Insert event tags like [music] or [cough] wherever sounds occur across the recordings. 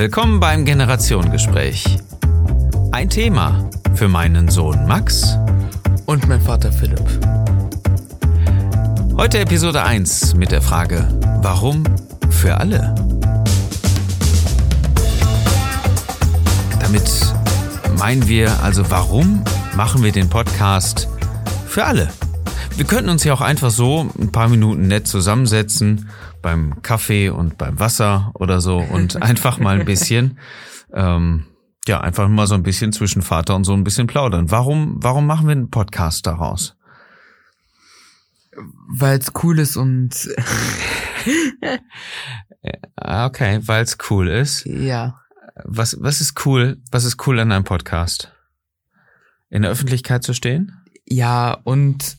willkommen beim Generationengespräch. Ein Thema für meinen Sohn Max und mein Vater Philipp. Heute Episode 1 mit der Frage, warum für alle? Damit meinen wir also, warum machen wir den Podcast für alle? Wir könnten uns ja auch einfach so ein paar Minuten nett zusammensetzen beim Kaffee und beim Wasser oder so und [laughs] einfach mal ein bisschen, ähm, ja, einfach mal so ein bisschen zwischen Vater und so ein bisschen plaudern. Warum, warum machen wir einen Podcast daraus? Weil es cool ist und okay, weil es cool ist. Ja. Was, was ist cool? Was ist cool an einem Podcast? In der Öffentlichkeit zu stehen? Ja, und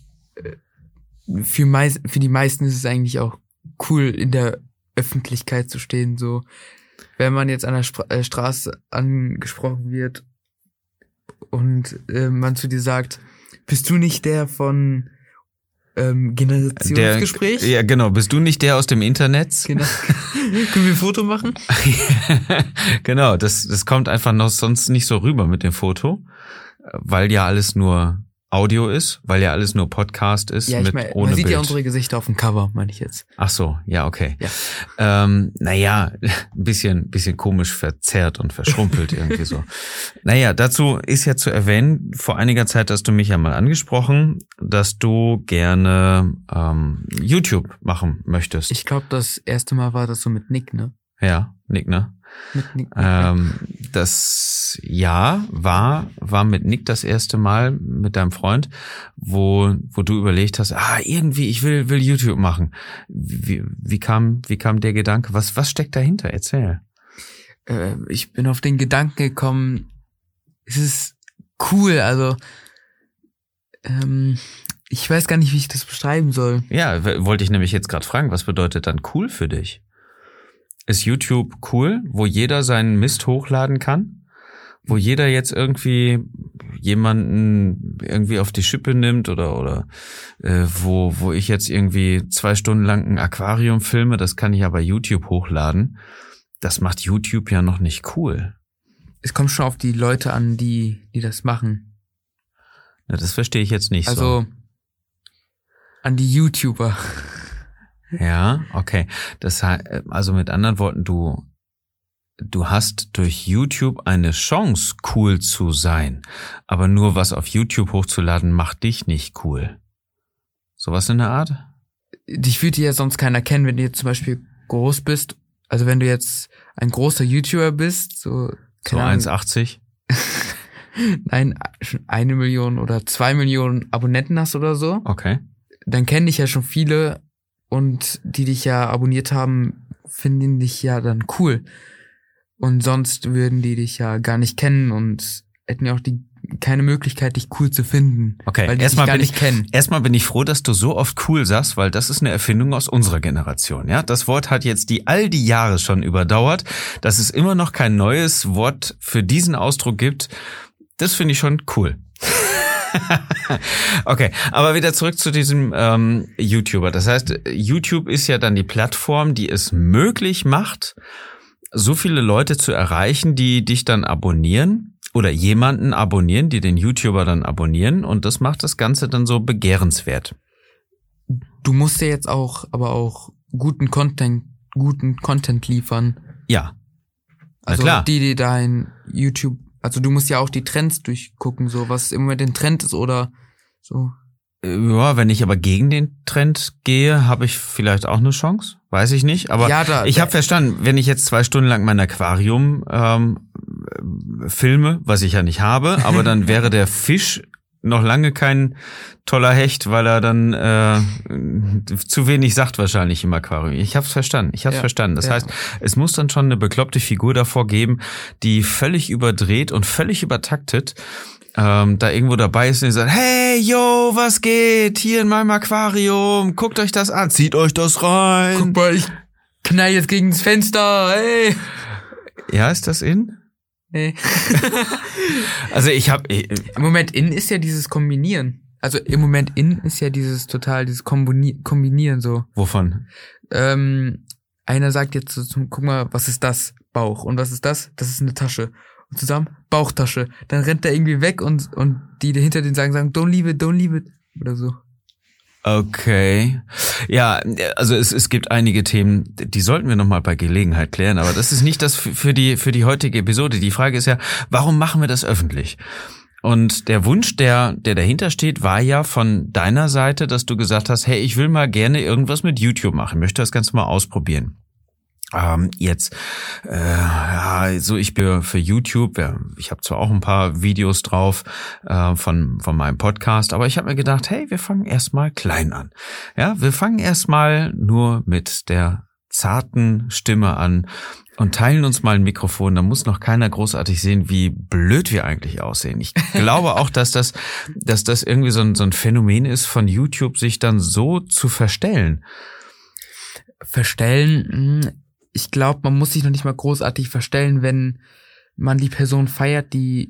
für, meist, für die meisten ist es eigentlich auch cool, in der Öffentlichkeit zu stehen. So, wenn man jetzt an der Spra äh, Straße angesprochen wird und äh, man zu dir sagt, bist du nicht der von ähm, Generationsgespräch? Der, ja, genau. Bist du nicht der aus dem Internet? Genau. [laughs] Können wir ein Foto machen? [laughs] genau, das, das kommt einfach noch sonst nicht so rüber mit dem Foto, weil ja alles nur Audio ist, weil ja alles nur Podcast ist. Ja, ich meine, man sieht Bild. ja unsere Gesichter auf dem Cover, meine ich jetzt. Ach so, ja, okay. Ja. Ähm, naja, [laughs] ein bisschen, bisschen komisch verzerrt und verschrumpelt irgendwie so. [laughs] Naja, dazu ist ja zu erwähnen, vor einiger Zeit hast du mich ja mal angesprochen, dass du gerne ähm, YouTube machen möchtest. Ich glaube, das erste Mal war das so mit Nick, ne? Ja, Nick, ne? Mit Nick. Ähm, das Jahr war, war mit Nick das erste Mal mit deinem Freund, wo, wo du überlegt hast, ah, irgendwie, ich will, will YouTube machen. Wie, wie kam, wie kam der Gedanke? Was, was steckt dahinter? Erzähl. Äh, ich bin auf den Gedanken gekommen, es ist cool, also, ähm, ich weiß gar nicht, wie ich das beschreiben soll. Ja, wollte ich nämlich jetzt gerade fragen, was bedeutet dann cool für dich? Ist YouTube cool, wo jeder seinen Mist hochladen kann, wo jeder jetzt irgendwie jemanden irgendwie auf die Schippe nimmt oder oder äh, wo wo ich jetzt irgendwie zwei Stunden lang ein Aquarium filme, das kann ich ja bei YouTube hochladen. Das macht YouTube ja noch nicht cool. Es kommt schon auf die Leute an, die die das machen. Ja, das verstehe ich jetzt nicht also, so. Also an die YouTuber. Ja, okay. Das heißt, also mit anderen Worten, du, du hast durch YouTube eine Chance, cool zu sein. Aber nur was auf YouTube hochzuladen, macht dich nicht cool. Sowas in der Art? Dich würde ja sonst keiner kennen, wenn du jetzt zum Beispiel groß bist. Also wenn du jetzt ein großer YouTuber bist, so, so 1,80? [laughs] Nein, eine Million oder zwei Millionen Abonnenten hast oder so. Okay. Dann kennen dich ja schon viele und die dich ja abonniert haben, finden dich ja dann cool. Und sonst würden die dich ja gar nicht kennen und hätten ja auch die keine Möglichkeit, dich cool zu finden. Okay, weil die erstmal bin ich kennen. erstmal bin ich froh, dass du so oft cool sagst, weil das ist eine Erfindung aus unserer Generation. Ja, das Wort hat jetzt die all die Jahre schon überdauert, dass es immer noch kein neues Wort für diesen Ausdruck gibt. Das finde ich schon cool. [laughs] okay, aber wieder zurück zu diesem ähm, YouTuber. Das heißt, YouTube ist ja dann die Plattform, die es möglich macht, so viele Leute zu erreichen, die dich dann abonnieren oder jemanden abonnieren, die den YouTuber dann abonnieren und das macht das Ganze dann so begehrenswert. Du musst ja jetzt auch, aber auch guten Content, guten Content liefern. Ja. Also klar. die, die dein YouTube also du musst ja auch die Trends durchgucken, so was im Moment den Trend ist oder so. Ja, wenn ich aber gegen den Trend gehe, habe ich vielleicht auch eine Chance. Weiß ich nicht. Aber ja, da, ich habe verstanden, wenn ich jetzt zwei Stunden lang mein Aquarium ähm, filme, was ich ja nicht habe, aber dann [laughs] wäre der Fisch noch lange kein toller Hecht, weil er dann äh, zu wenig sagt wahrscheinlich im Aquarium. Ich habe es verstanden. Ich habe ja, verstanden. Das ja. heißt, es muss dann schon eine bekloppte Figur davor geben, die völlig überdreht und völlig übertaktet ähm, da irgendwo dabei ist und die sagt, hey, yo, was geht? Hier in meinem Aquarium, guckt euch das an, zieht euch das rein. Guck mal, ich knall jetzt gegen das Fenster, hey. Ja, ist das in? Nee. [laughs] also ich habe Im Moment in ist ja dieses Kombinieren. Also im Moment in ist ja dieses total dieses Kombini Kombinieren so. Wovon? Ähm, einer sagt jetzt so, guck mal, was ist das? Bauch. Und was ist das? Das ist eine Tasche. Und zusammen Bauchtasche. Dann rennt er irgendwie weg und, und die hinter den sagen, sagen, don't leave it, don't leave it. Oder so. Okay. Ja, also es, es gibt einige Themen, die sollten wir nochmal bei Gelegenheit klären, aber das ist nicht das für die, für die heutige Episode. Die Frage ist ja, warum machen wir das öffentlich? Und der Wunsch, der, der dahinter steht, war ja von deiner Seite, dass du gesagt hast, hey, ich will mal gerne irgendwas mit YouTube machen, möchte das Ganze mal ausprobieren. Ähm, jetzt, äh, ja, so ich bin für YouTube, ja, ich habe zwar auch ein paar Videos drauf äh, von, von meinem Podcast, aber ich habe mir gedacht, hey, wir fangen erstmal klein an. Ja, wir fangen erstmal nur mit der zarten Stimme an und teilen uns mal ein Mikrofon. Da muss noch keiner großartig sehen, wie blöd wir eigentlich aussehen. Ich [laughs] glaube auch, dass das, dass das irgendwie so ein, so ein Phänomen ist von YouTube, sich dann so zu verstellen. Verstellen, hm, ich glaube, man muss sich noch nicht mal großartig verstellen, wenn man die Person feiert, die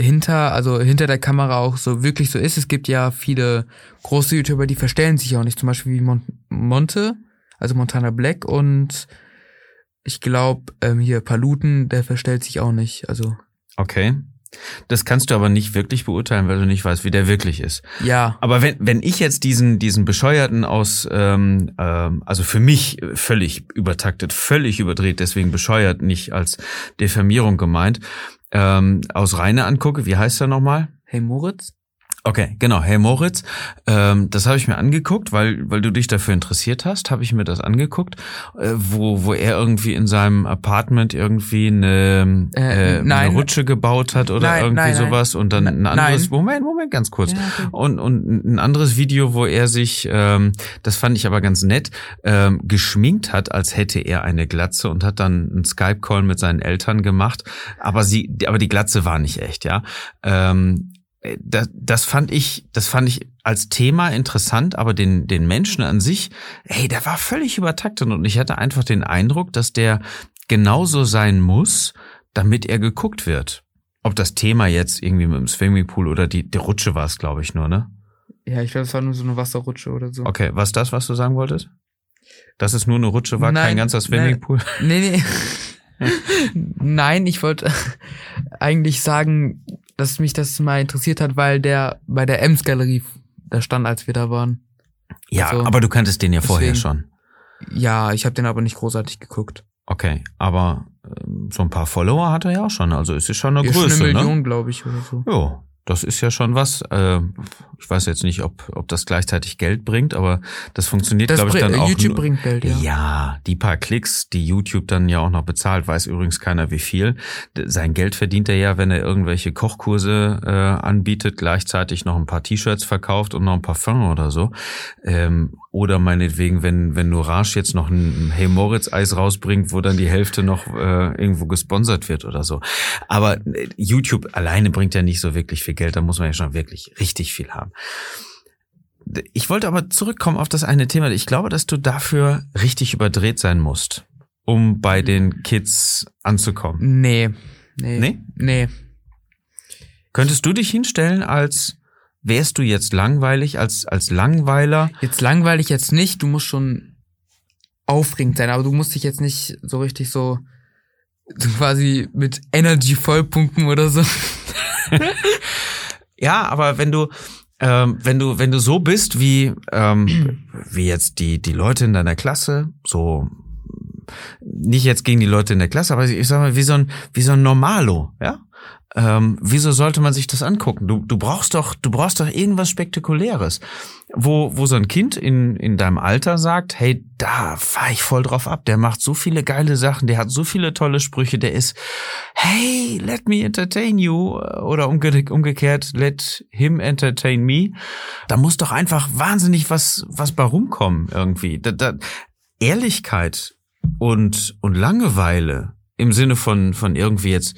hinter, also hinter der Kamera auch so wirklich so ist. Es gibt ja viele große YouTuber, die verstellen sich auch nicht, zum Beispiel wie Mon Monte, also Montana Black und ich glaube ähm, hier Paluten, der verstellt sich auch nicht. Also okay. Das kannst du aber nicht wirklich beurteilen, weil du nicht weißt, wie der wirklich ist. Ja. Aber wenn, wenn ich jetzt diesen, diesen Bescheuerten aus, ähm, ähm, also für mich völlig übertaktet, völlig überdreht, deswegen bescheuert, nicht als Diffamierung gemeint, ähm, aus Reine angucke, wie heißt er nochmal? Hey Moritz? Okay, genau. Hey Moritz, ähm, das habe ich mir angeguckt, weil weil du dich dafür interessiert hast, habe ich mir das angeguckt, äh, wo wo er irgendwie in seinem Apartment irgendwie eine, äh, äh, eine Rutsche gebaut hat oder nein, irgendwie nein, sowas nein. und dann ein anderes Moment Moment ganz kurz ja, okay. und und ein anderes Video, wo er sich, ähm, das fand ich aber ganz nett, ähm, geschminkt hat, als hätte er eine Glatze und hat dann einen Skype Call mit seinen Eltern gemacht, aber sie aber die Glatze war nicht echt, ja. Ähm, äh, das, das fand ich, das fand ich als Thema interessant, aber den, den Menschen an sich, hey, der war völlig übertaktet und ich hatte einfach den Eindruck, dass der genauso sein muss, damit er geguckt wird. Ob das Thema jetzt irgendwie mit dem Swimmingpool oder die, die Rutsche war es, glaube ich, nur, ne? Ja, ich glaube, es war nur so eine Wasserrutsche oder so. Okay, was das, was du sagen wolltest? Dass es nur eine Rutsche war, nein, kein ganzer Swimmingpool? Nein, nee, nee. [laughs] nein, ich wollte eigentlich sagen, dass mich das mal interessiert hat, weil der bei der Ems Galerie da stand, als wir da waren. Ja, also, aber du kanntest den ja deswegen, vorher schon. Ja, ich habe den aber nicht großartig geguckt. Okay, aber ähm, so ein paar Follower hat er ja auch schon, also es ist schon eine ja, Größe, schon eine ne? Million, ne? glaube ich, oder so. Ja, das ist ja schon was. Äh, ich weiß jetzt nicht, ob, ob das gleichzeitig Geld bringt, aber das funktioniert, glaube ich, dann YouTube auch. YouTube bringt Geld, ja. Ja, die paar Klicks, die YouTube dann ja auch noch bezahlt, weiß übrigens keiner wie viel. Sein Geld verdient er ja, wenn er irgendwelche Kochkurse äh, anbietet, gleichzeitig noch ein paar T-Shirts verkauft und noch ein Parfum oder so. Ähm, oder meinetwegen, wenn, wenn Nurage jetzt noch ein Hey Moritz Eis rausbringt, wo dann die Hälfte noch äh, irgendwo gesponsert wird oder so. Aber äh, YouTube alleine bringt ja nicht so wirklich viel Geld, da muss man ja schon wirklich richtig viel haben. Ich wollte aber zurückkommen auf das eine Thema. Ich glaube, dass du dafür richtig überdreht sein musst, um bei den Kids anzukommen. Nee. Nee. Nee? Nee. Könntest du dich hinstellen als wärst du jetzt langweilig als, als Langweiler? Jetzt langweilig jetzt nicht, du musst schon aufregend sein, aber du musst dich jetzt nicht so richtig so, quasi mit Energy vollpumpen oder so. [laughs] ja, aber wenn du, ähm, wenn du, wenn du so bist wie, ähm, wie jetzt die, die Leute in deiner Klasse, so nicht jetzt gegen die Leute in der Klasse, aber ich sag mal, wie so ein, wie so ein Normalo, ja? Ähm, wieso sollte man sich das angucken? Du, du brauchst doch, du brauchst doch irgendwas Spektakuläres, wo, wo so ein Kind in, in deinem Alter sagt, hey, da fahr ich voll drauf ab. Der macht so viele geile Sachen, der hat so viele tolle Sprüche, der ist, hey, let me entertain you oder umge umgekehrt, let him entertain me. Da muss doch einfach wahnsinnig was, was bei rumkommen irgendwie. Da, da, Ehrlichkeit und, und Langeweile im Sinne von, von irgendwie jetzt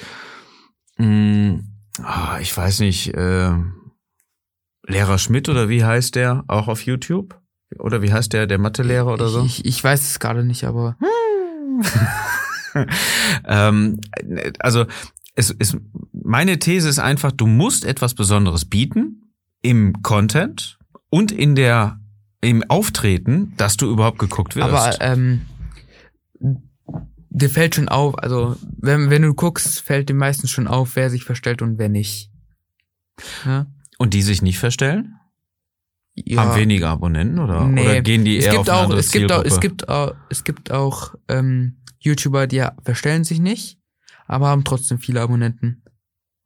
Hm, oh, ich weiß nicht, äh, Lehrer Schmidt oder wie heißt der? Auch auf YouTube? Oder wie heißt der, der Mathelehrer oder so? Ich, ich weiß es gerade nicht, aber. [laughs] ähm, also es ist meine These ist einfach, du musst etwas Besonderes bieten im Content und in der im Auftreten, dass du überhaupt geguckt wirst. Aber ähm, dir fällt schon auf, also wenn, wenn du guckst, fällt dir meistens schon auf, wer sich verstellt und wer nicht. Ja? Und die sich nicht verstellen? Ja. Haben weniger Abonnenten oder, nee. oder gehen die es eher gibt auf eine auch, es gibt auch, es gibt auch, es gibt auch ähm, YouTuber, die verstellen sich nicht, aber haben trotzdem viele Abonnenten.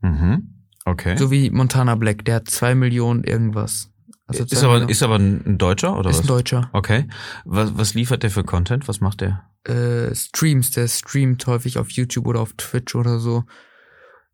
Mhm. Okay. So wie Montana Black, der hat zwei Millionen irgendwas. Also ist aber, ist aber ein Deutscher oder ist was? Ist ein Deutscher. Okay. Was, was liefert der für Content? Was macht der? Äh, Streams, der streamt häufig auf YouTube oder auf Twitch oder so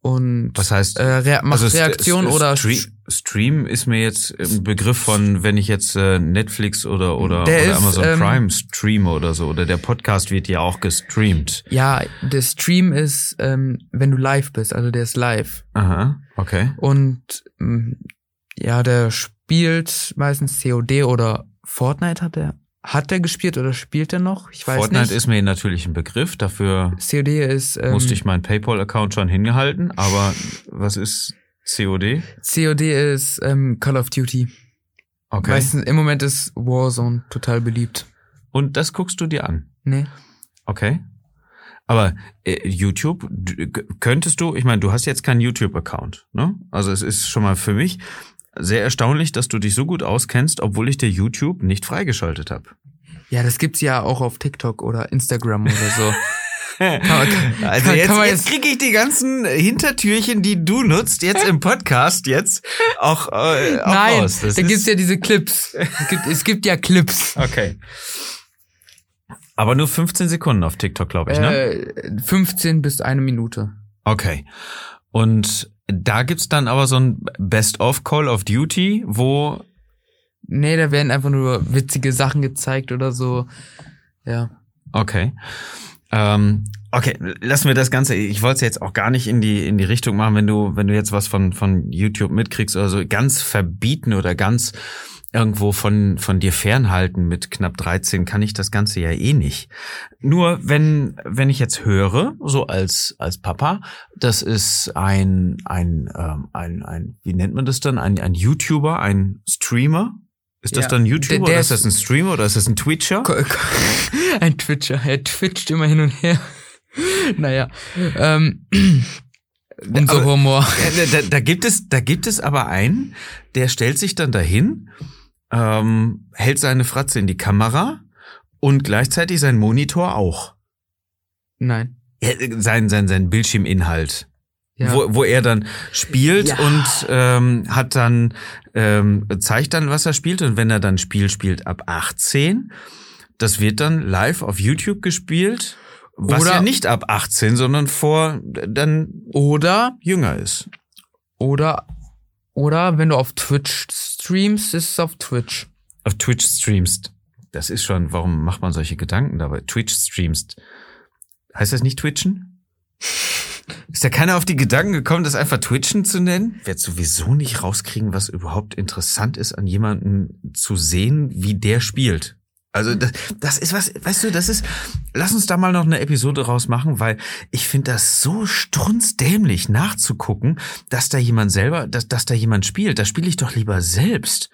und was heißt äh, Re macht also Reaktion oder Stream, Stream ist mir jetzt ein Begriff von wenn ich jetzt äh, Netflix oder oder, oder ist, Amazon ähm, Prime streame oder so oder der Podcast wird ja auch gestreamt. Ja, der Stream ist ähm, wenn du live bist, also der ist live. Aha, okay. Und ähm, ja, der spielt meistens COD oder Fortnite hat er hat er gespielt oder spielt er noch? Ich weiß Fortnite nicht. Fortnite ist mir natürlich ein Begriff. Dafür COD ist, ähm, musste ich meinen PayPal-Account schon hingehalten. Aber was ist COD? COD ist ähm, Call of Duty. Okay. Meistens, im Moment ist Warzone total beliebt. Und das guckst du dir an? Nee. Okay. Aber äh, YouTube, könntest du, ich meine, du hast jetzt keinen YouTube-Account, ne? Also es ist schon mal für mich sehr erstaunlich, dass du dich so gut auskennst, obwohl ich dir YouTube nicht freigeschaltet habe. Ja, das gibt's ja auch auf TikTok oder Instagram oder so. [laughs] kann man, kann, also jetzt, jetzt, jetzt kriege ich die ganzen Hintertürchen, die du nutzt, jetzt im Podcast jetzt auch, äh, auch Nein, raus. Das da gibt's ja diese Clips. Es gibt, es gibt ja Clips. Okay. Aber nur 15 Sekunden auf TikTok, glaube ich, ne? Äh, 15 bis eine Minute. Okay. Und da gibt's dann aber so ein Best-of Call of Duty, wo Nee, da werden einfach nur witzige Sachen gezeigt oder so. Ja. Okay. Ähm, okay, lassen wir das Ganze. Ich wollte es jetzt auch gar nicht in die in die Richtung machen, wenn du wenn du jetzt was von von YouTube mitkriegst oder so ganz verbieten oder ganz irgendwo von, von dir fernhalten mit knapp 13 kann ich das Ganze ja eh nicht. Nur wenn, wenn ich jetzt höre, so als, als Papa, das ist ein, ein, ähm, ein, ein, wie nennt man das dann? Ein, ein YouTuber, ein Streamer? Ist das ja, dann YouTuber der, der oder ist das ein Streamer oder ist das ein Twitcher? [laughs] Ein Twitcher. Er twitcht immer hin und her. [laughs] naja. Ähm, unser aber, Humor. [laughs] Da, da, gibt es, da gibt es aber einen, der stellt sich dann dahin ähm, hält seine Fratze in die Kamera und gleichzeitig sein Monitor auch. Nein. Ja, sein, sein, sein Bildschirminhalt. Ja. Wo, wo er dann spielt ja. und ähm, hat dann, ähm, zeigt dann, was er spielt. Und wenn er dann Spiel spielt ab 18, das wird dann live auf YouTube gespielt. Was oder, ja nicht ab 18, sondern vor dann oder jünger ist. Oder oder wenn du auf Twitch streamst, ist es auf Twitch. Auf Twitch streamst. Das ist schon, warum macht man solche Gedanken dabei? Twitch streamst. Heißt das nicht Twitchen? [laughs] Ist da keiner auf die Gedanken gekommen, das einfach Twitchen zu nennen? Wird sowieso nicht rauskriegen, was überhaupt interessant ist, an jemanden zu sehen, wie der spielt. Also das, das ist was, weißt du, das ist, lass uns da mal noch eine Episode rausmachen, weil ich finde das so strunzdämlich nachzugucken, dass da jemand selber, dass, dass da jemand spielt. Da spiele ich doch lieber selbst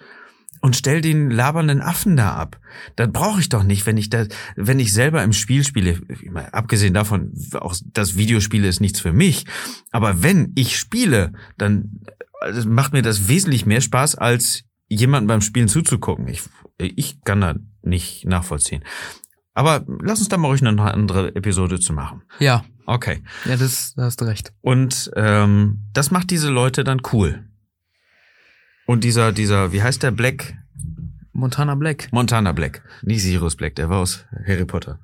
und stell den labernden Affen da ab. Das brauche ich doch nicht, wenn ich da, wenn ich selber im Spiel spiele. Abgesehen davon, auch das Videospiele ist nichts für mich. Aber wenn ich spiele, dann also macht mir das wesentlich mehr Spaß, als jemanden beim Spielen zuzugucken. Ich, ich kann da nicht nachvollziehen. Aber lass uns da mal ruhig eine andere Episode zu machen. Ja. Okay. Ja, das da hast du recht. Und ähm, das macht diese Leute dann cool. Und dieser, dieser, wie heißt der Black? Montana Black. Montana Black. Nicht Sirius Black, der war aus Harry Potter.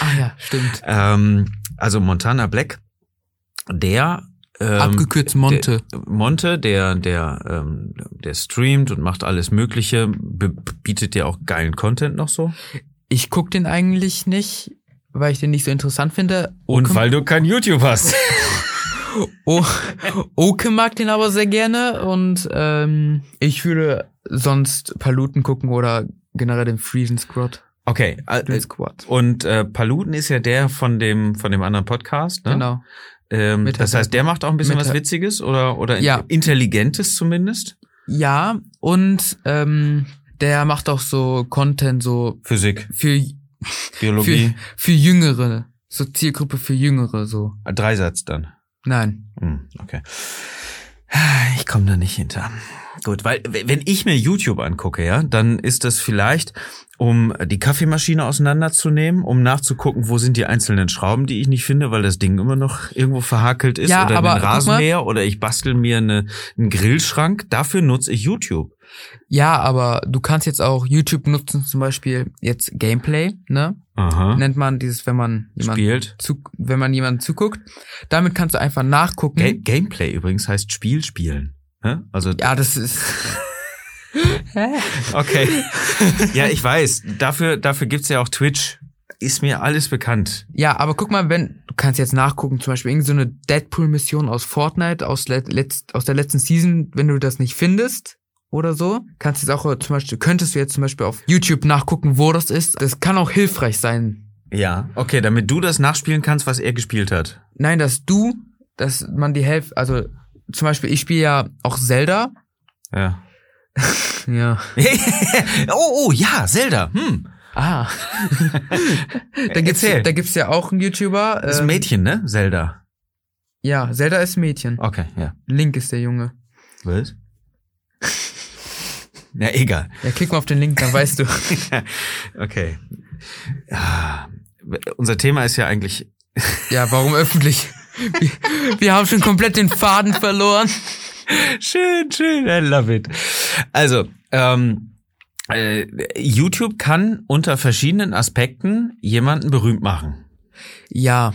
Ah ja, stimmt. ähm, also Montana Black, der ähm, Abgekürzt Monte. Der, Monte, der, der, ähm, der streamt und macht alles Mögliche, bietet dir auch geilen Content noch so? Ich guck den eigentlich nicht, weil ich den nicht so interessant finde. Und Oke weil du kein YouTube hast. [laughs] oh, Oke mag den aber sehr gerne und ähm, ich würde sonst Paluten gucken oder generell den Friesen Squad. Okay, äh, und äh, Paluten ist ja der von dem von dem anderen Podcast, ne? Genau. Ähm, das heißt, der macht auch ein bisschen was Witziges oder, oder ja. Intelligentes zumindest? Ja, und ähm, der macht auch so Content, so Physik, für Biologie, für, für Jüngere. so Zielgruppe für Jüngere, so. Dreisatz dann. Nein. Hm, okay. Ich komme da nicht hinter. Gut, weil wenn ich mir YouTube angucke, ja, dann ist das vielleicht, um die Kaffeemaschine auseinanderzunehmen, um nachzugucken, wo sind die einzelnen Schrauben, die ich nicht finde, weil das Ding immer noch irgendwo verhakelt ist Ja, oder aber ein guck mal. Rasenmäher oder ich bastel mir eine, einen Grillschrank. Dafür nutze ich YouTube. Ja, aber du kannst jetzt auch YouTube nutzen, zum Beispiel jetzt Gameplay, ne? Aha. Nennt man dieses, wenn man jemanden zu, wenn man jemanden zuguckt. Damit kannst du einfach nachgucken. Ga Gameplay übrigens heißt Spiel spielen. Ja? Also ja, das ist. [laughs] Okay. [laughs] ja, ich weiß. Dafür, dafür gibt's ja auch Twitch. Ist mir alles bekannt. Ja, aber guck mal, wenn, du kannst jetzt nachgucken, zum Beispiel irgendeine so Deadpool-Mission aus Fortnite, aus, let, letzt, aus der letzten Season, wenn du das nicht findest oder so, kannst du jetzt auch zum Beispiel, könntest du jetzt zum Beispiel auf YouTube nachgucken, wo das ist. Das kann auch hilfreich sein. Ja, okay, damit du das nachspielen kannst, was er gespielt hat. Nein, dass du, dass man die Hälfte, also zum Beispiel, ich spiele ja auch Zelda. Ja. Ja. [laughs] oh, oh, ja, Zelda. Hm. Ah. [laughs] da gibt's, Erzähl. da gibt's ja auch einen YouTuber. Das ist ein ähm, Mädchen, ne? Zelda. Ja, Zelda ist Mädchen. Okay, ja. Link ist der Junge. Was? Ja, egal. Ja, klick mal auf den Link, dann weißt du. [laughs] okay. Ja, unser Thema ist ja eigentlich. Ja, warum öffentlich? Wir, wir haben schon komplett den Faden verloren. [laughs] schön, schön, I love it. Also, ähm, äh, YouTube kann unter verschiedenen Aspekten jemanden berühmt machen. Ja,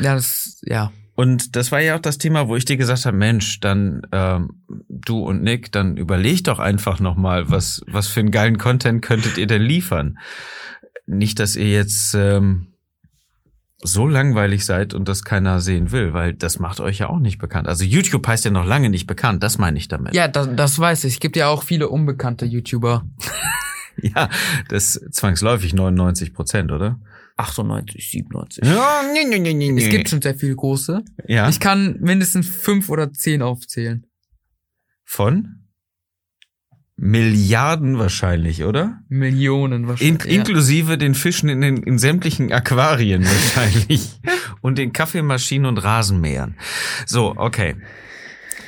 ja, das, ja. Und das war ja auch das Thema, wo ich dir gesagt habe, Mensch, dann ähm, du und Nick, dann überleg doch einfach nochmal, was, was für einen geilen Content könntet ihr denn liefern? Nicht, dass ihr jetzt ähm, so langweilig seid und das keiner sehen will, weil das macht euch ja auch nicht bekannt. Also YouTube heißt ja noch lange nicht bekannt, das meine ich damit. Ja, das, das weiß ich. Es gibt ja auch viele unbekannte YouTuber. [laughs] Ja, das zwangsläufig 99 Prozent, oder? 98, 97. Ja, nee, nee, nee, nee. Es gibt schon sehr viele große. ja. Ich kann mindestens fünf oder zehn aufzählen. von Milliarden wahrscheinlich, oder? Millionen In, wahrscheinlich. ja. Inklusive den Fischen in, den, in sämtlichen Aquarien wahrscheinlich. [laughs] und den Kaffeemaschinen und Rasenmähern. So, okay.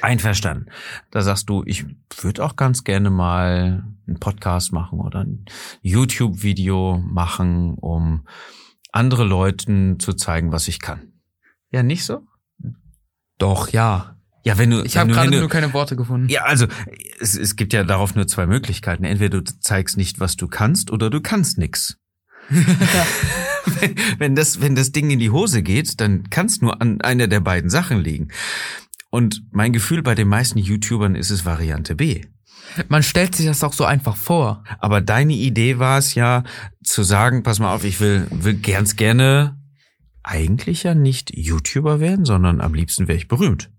Einverstanden. Da sagst du, ich würde auch ganz gerne mal einen Podcast machen oder ein YouTube-Video machen, um andere Leuten zu zeigen, was ich kann. Ja, nicht so? Doch, ja. Ja, wenn du, Ich habe gerade nur keine Worte gefunden. Ja, also es, es gibt ja darauf nur zwei Möglichkeiten. Entweder du zeigst nicht, was du kannst, oder du kannst nix. [laughs] wenn, wenn, das, wenn das Ding in die Hose geht, dann kann es nur an einer der beiden Sachen liegen. Und mein Gefühl bei den meisten YouTubern ist es Variante B. Man stellt sich das auch so einfach vor. Aber deine Idee war es ja, zu sagen, pass mal auf, ich will, will ganz gerne eigentlich ja nicht YouTuber werden, sondern am liebsten wäre ich berühmt.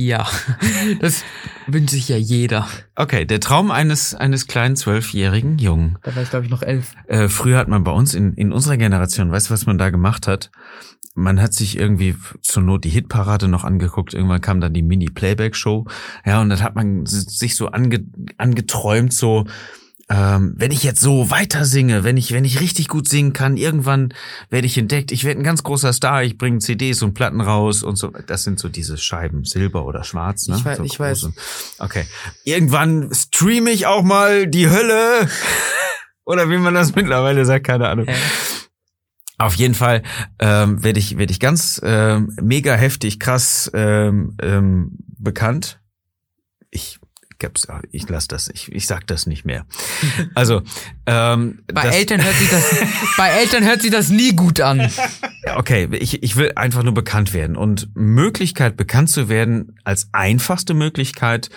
Ja, das wünscht sich ja jeder. Okay, der Traum eines, eines kleinen zwölfjährigen Jungen. Da war ich, glaube ich, noch elf. Äh, früher hat man bei uns in, in unserer Generation, weißt du, was man da gemacht hat? Man hat sich irgendwie zur Not die Hitparade noch angeguckt. Irgendwann kam dann die Mini-Playback-Show. Ja, und dann hat man sich so ange, angeträumt, so, ähm, wenn ich jetzt so weiter singe, wenn ich, wenn ich richtig gut singen kann, irgendwann werde ich entdeckt, ich werde ein ganz großer Star, ich bringe CDs und Platten raus und so. Das sind so diese Scheiben, Silber oder Schwarz, ne? Ich weiß- so ich weiß. Okay. Irgendwann streame ich auch mal die Hölle. [laughs] Oder wie man das mittlerweile sagt, keine Ahnung. Hä? Auf jeden Fall ähm, werde ich, werd ich ganz ähm, mega heftig, krass ähm, ähm, bekannt. Ich gab's, ich lass das, ich, ich sag das nicht mehr. Also ähm, [laughs] Bei das, Eltern hört sich das, bei Eltern hört sich das nie gut an. Okay, ich, ich will einfach nur bekannt werden. Und Möglichkeit, bekannt zu werden, als einfachste Möglichkeit,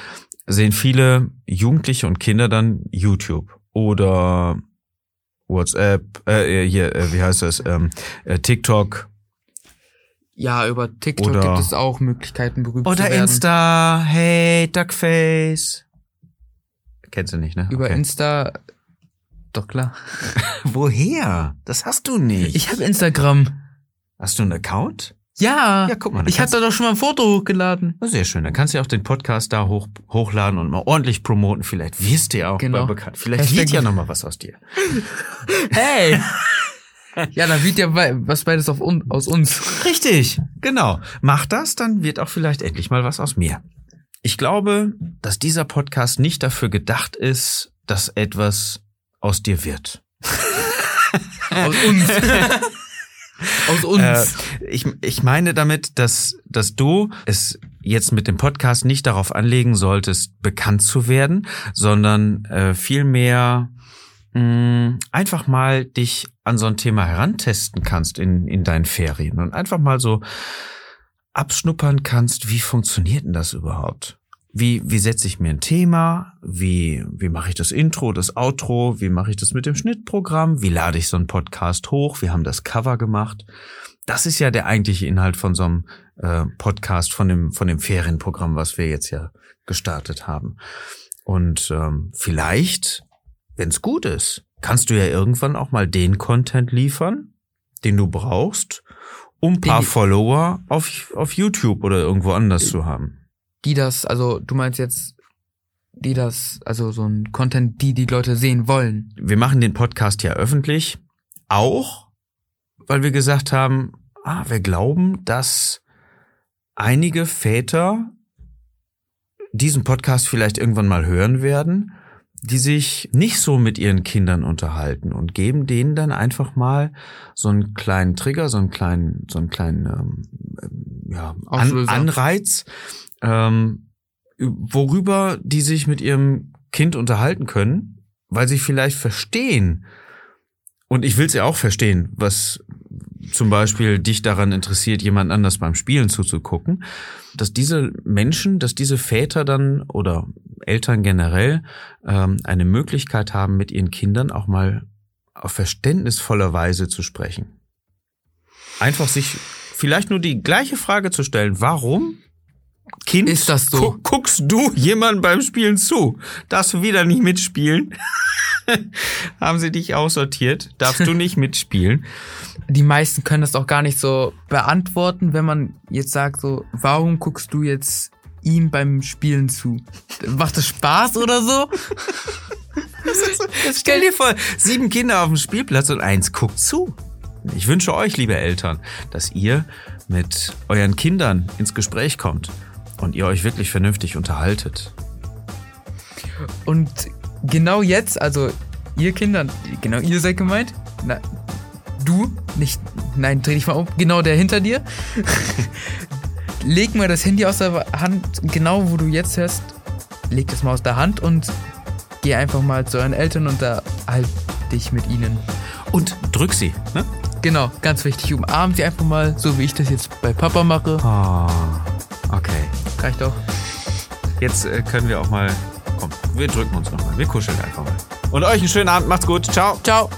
sehen viele Jugendliche und Kinder dann YouTube oder WhatsApp, äh, hier, äh, wie heißt das, ähm, äh, TikTok Ja, über TikTok Oder- gibt es auch Möglichkeiten, berühmt oder zu werden. Insta, hey, Duckface. Kennst du nicht, ne? Über Okay. Insta. Doch klar. [laughs] Woher? Das hast du nicht. Ich habe Instagram. hast du einen Account? Ja. Ja, guck mal, Ich habe da doch schon mal ein Foto hochgeladen. Na, Sehr schön. Dann kannst du ja auch den Podcast da hoch, hochladen und mal ordentlich promoten. Vielleicht wirst du ja auch Genau. mal bekannt. Vielleicht Hashtag- wird ja noch mal was aus dir. [laughs] Hey. [laughs] [laughs] ja, dann wird ja was beides auf un aus uns. Richtig, genau. Mach das, dann wird auch vielleicht endlich mal was aus mir. Ich glaube, dass dieser Podcast nicht dafür gedacht ist, dass etwas aus dir wird. [laughs] aus uns. [laughs] aus uns. Äh, ich, ich meine damit, dass, dass du es jetzt mit dem Podcast nicht darauf anlegen solltest, bekannt zu werden, sondern äh, vielmehr mh, einfach mal dich an so ein Thema herantesten kannst in, in deinen Ferien und einfach mal so abschnuppern kannst, wie funktioniert denn das überhaupt? Wie, wie setze ich mir ein Thema? Wie, wie mache ich das Intro, das Outro? Wie mache ich das mit dem Schnittprogramm? Wie lade ich so einen Podcast hoch? Wir haben das Cover gemacht. Das ist ja der eigentliche Inhalt von so einem äh, Podcast, von dem, von dem Ferienprogramm, was wir jetzt ja gestartet haben. Und ähm, vielleicht, wenn es gut ist, kannst du ja irgendwann auch mal den Content liefern, den du brauchst, um paar die, Follower auf, auf YouTube oder irgendwo anders zu haben. Die das, also du meinst jetzt, die das, also so ein Content, die die Leute sehen wollen. Wir machen den Podcast ja öffentlich, auch weil wir gesagt haben, ah, wir glauben, dass einige Väter diesen Podcast vielleicht irgendwann mal hören werden, die sich nicht so mit ihren Kindern unterhalten und geben denen dann einfach mal so einen kleinen Trigger, so einen kleinen, so einen kleinen ähm, ja, An Anreiz, ähm, worüber die sich mit ihrem Kind unterhalten können, weil sie vielleicht verstehen. Und ich will es ja auch verstehen, was zum Beispiel dich daran interessiert, jemand anders beim Spielen zuzugucken, dass diese Menschen, dass diese Väter dann oder Eltern generell ähm, eine Möglichkeit haben, mit ihren Kindern auch mal auf verständnisvoller Weise zu sprechen. Einfach sich vielleicht nur die gleiche Frage zu stellen, warum Kind, ist das so? guckst du jemand beim Spielen zu? Darfst du wieder nicht mitspielen? [laughs] Haben sie dich aussortiert? Darfst du nicht mitspielen? Die meisten können das auch gar nicht so beantworten, wenn man jetzt sagt so, warum guckst du jetzt ihm beim Spielen zu? Macht das Spaß oder so? Stell dir vor, sieben Kinder auf dem Spielplatz und eins guckt zu. Ich wünsche euch, liebe Eltern, dass ihr mit euren Kindern ins Gespräch kommt und ihr euch wirklich vernünftig unterhaltet. Und genau jetzt, also ihr Kinder, genau ihr seid gemeint, na, du, nicht, nein, dreh dich mal um, genau der hinter dir, leg mal das Handy aus der Hand, genau wo du jetzt hörst, leg das mal aus der Hand und geh einfach mal zu euren Eltern und da halt dich mit ihnen. Und drück sie, ne? Genau, ganz wichtig. Umarm sie einfach mal, so wie ich das jetzt bei Papa mache. Oh, okay. Reicht doch. Jetzt äh, können wir auch mal. Komm, wir drücken uns nochmal. Wir kuscheln einfach mal. Und euch einen schönen Abend. Macht's gut. Ciao. Ciao.